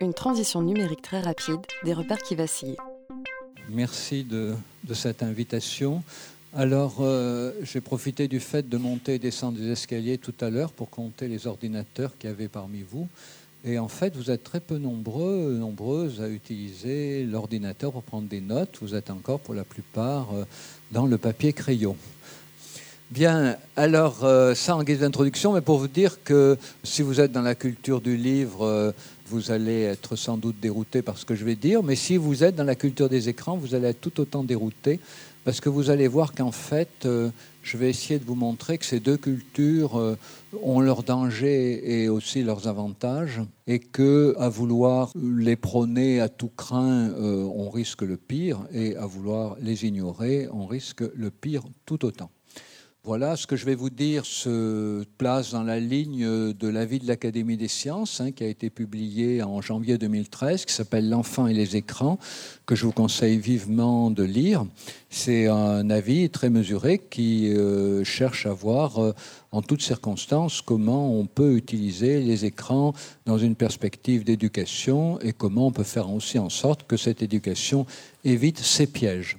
Une transition numérique très rapide, des repères qui vacillent. Merci de, cette invitation. Alors, euh, j'ai profité du fait de monter et descendre des escaliers tout à l'heure pour compter les ordinateurs qu'il y avait parmi vous. Et en fait, vous êtes très peu nombreux, nombreuses à utiliser l'ordinateur pour prendre des notes. Vous êtes encore pour la plupart euh, dans le papier crayon. Bien, alors euh, ça en guise d'introduction, mais pour vous dire que si vous êtes dans la culture du livre, euh, vous allez être sans doute dérouté par ce que je vais dire, mais si vous êtes dans la culture des écrans, vous allez être tout autant dérouté, parce que vous allez voir qu'en fait, euh, je vais essayer de vous montrer que ces deux cultures ont leurs dangers et aussi leurs avantages, et que à vouloir les prôner à tout craint, on risque le pire, et à vouloir les ignorer, on risque le pire tout autant. Voilà, ce que je vais vous dire se place dans la ligne de l'avis de l'Académie des sciences, hein, qui a été publié en janvier 2013, qui s'appelle L'enfant et les écrans, que je vous conseille vivement de lire. C'est un avis très mesuré qui euh, cherche à voir euh, en toutes circonstances comment on peut utiliser les écrans dans une perspective d'éducation et comment on peut faire aussi en sorte que cette éducation évite ces pièges.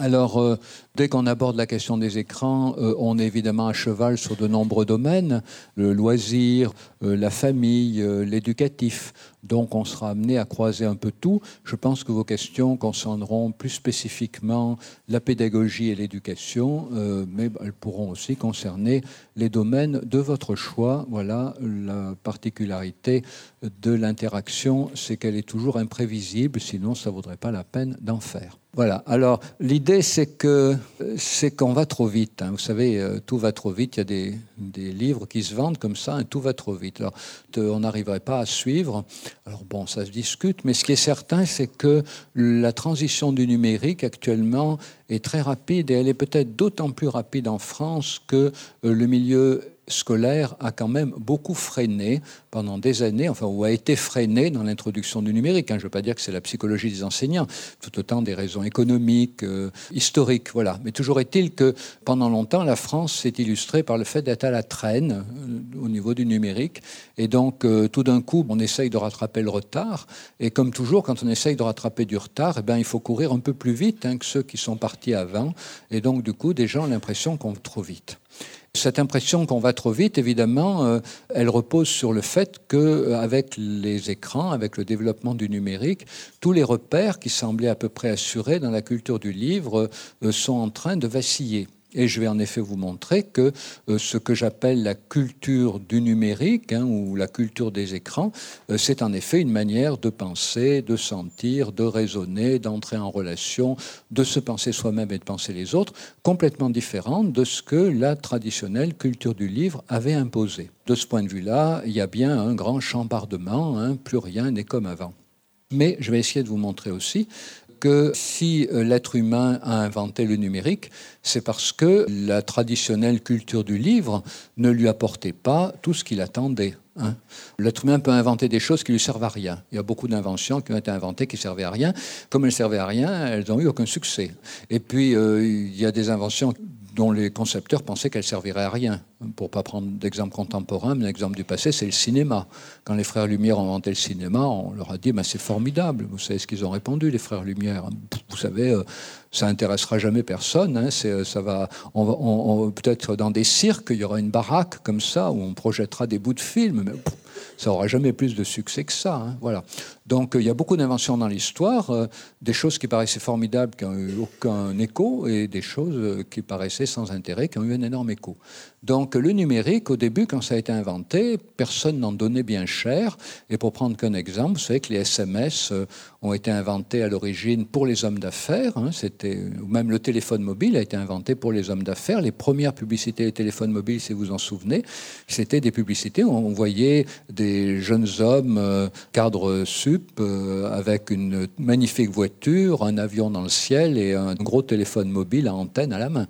Alors, euh, dès qu'on aborde la question des écrans, euh, on est évidemment à cheval sur de nombreux domaines, le loisir, euh, la famille, l'éducatif. Donc, on sera amené à croiser un peu tout. Je pense que vos questions concerneront plus spécifiquement la pédagogie et l'éducation, mais elles pourront aussi concerner les domaines de votre choix. Voilà, la particularité de l'interaction, c'est qu'elle est toujours imprévisible, sinon ça ne vaudrait pas la peine d'en faire. Voilà. Alors l'idée c'est que c'est qu'on va trop vite. Hein. Vous savez, euh, tout va trop vite. Il y a des, des livres qui se vendent comme ça. Hein, tout va trop vite. Alors on n'arriverait pas à suivre. Alors bon, ça se discute. Mais ce qui est certain, c'est que la transition du numérique actuellement est très rapide et elle est peut-être d'autant plus rapide en France que euh, le milieu scolaire a quand même beaucoup freiné pendant des années, enfin, ou a été freiné dans l'introduction du numérique. Hein. Je ne veux pas dire que c'est la psychologie des enseignants, tout autant des raisons économiques, euh, historiques, voilà. Mais toujours est-il que pendant longtemps, la France s'est illustrée par le fait d'être à la traîne euh, au niveau du numérique. Et donc, euh, tout d'un coup, on essaye de rattraper le retard. Et comme toujours, quand on essaye de rattraper du retard, eh bien, il faut courir un peu plus vite hein, que ceux qui sont partis avant. Et donc, du coup, des gens ont l'impression qu'on va trop vite. Cette impression qu'on va trop vite, évidemment, euh, elle repose sur le fait qu'avec euh, les écrans, avec le développement du numérique, tous les repères qui semblaient à peu près assurés dans la culture du livre euh, sont en train de vaciller. Et je vais en effet vous montrer que euh, ce que j'appelle la culture du numérique hein, ou la culture des écrans, euh, c'est en effet une manière de penser, de sentir, de raisonner, d'entrer en relation, de se penser soi-même et de penser les autres, complètement différente de ce que la traditionnelle culture du livre avait imposé. De ce point de vue-là, il y a bien un grand chambardement, hein, plus rien n'est comme avant. Mais je vais essayer de vous montrer aussi que si euh, l'être humain a inventé le numérique, c'est parce que la traditionnelle culture du livre ne lui apportait pas tout ce qu'il attendait. Hein. L'être humain peut inventer des choses qui lui servent à rien. Il y a beaucoup d'inventions qui ont été inventées qui servaient à rien. Comme elles servaient à rien, elles n'ont eu aucun succès. Et puis, euh, il y a des inventions dont les concepteurs pensaient qu'elles serviraient à rien. Pour pas prendre d'exemple contemporain, mais l'exemple du passé, c'est le cinéma. Quand les frères Lumière ont inventé le cinéma, on leur a dit ben, c'est formidable. Vous savez ce qu'ils ont répondu, les frères Lumière Vous savez, euh, ça intéressera jamais personne. Hein. Euh, ça va, on, peut-être dans des cirques, il y aura une baraque comme ça où on projettera des bouts de films, ça aura jamais plus de succès que ça. Hein. Voilà. Donc il y a beaucoup d'inventions dans l'histoire, euh, des choses qui paraissaient formidables qui n'ont eu aucun écho et des choses euh, qui paraissaient sans intérêt qui ont eu un énorme écho. Donc le numérique, au début, quand ça a été inventé, personne n'en donnait bien cher. Et pour prendre qu'un exemple, vous savez que les SMS euh, ont été inventés à l'origine pour les hommes d'affaires. Hein, c'était même le téléphone mobile a été inventé pour les hommes d'affaires. Les premières publicités des téléphones mobiles, si vous en souvenez, c'était des publicités où on voyait des jeunes hommes cadres sup euh, avec une magnifique voiture, un avion dans le ciel et un gros téléphone mobile à antenne à la main.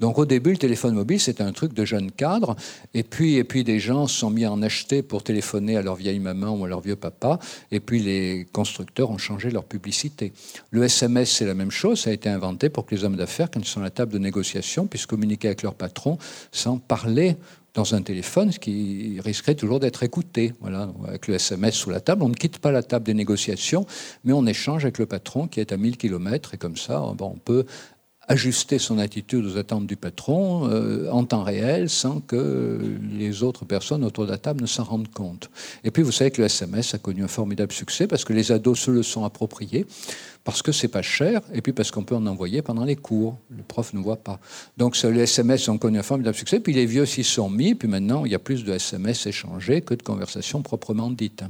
Donc au début, le téléphone mobile, c'était un truc de jeune cadre. Et puis, et puis des gens se sont mis à en acheter pour téléphoner à leur vieille maman ou à leur vieux papa. Et puis les constructeurs ont changé leur publicité. Le SMS, c'est la même chose. Ça a été inventé pour que les hommes d'affaires, quand ils sont à la table de négociation, puissent communiquer avec leur patron sans parler dans un téléphone, ce qui risquerait toujours d'être écouté. Voilà, avec le SMS sous la table, on ne quitte pas la table des négociations, mais on échange avec le patron qui est à 1000 km, et comme ça, on peut ajuster son attitude aux attentes du patron euh, en temps réel sans que les autres personnes autour de la table ne s'en rendent compte. Et puis vous savez que le SMS a connu un formidable succès parce que les ados se le sont appropriés, parce que c'est pas cher et puis parce qu'on peut en envoyer pendant les cours. Le prof ne voit pas. Donc les SMS ont connu un formidable succès, puis les vieux s'y sont mis, puis maintenant il y a plus de SMS échangés que de conversations proprement dites.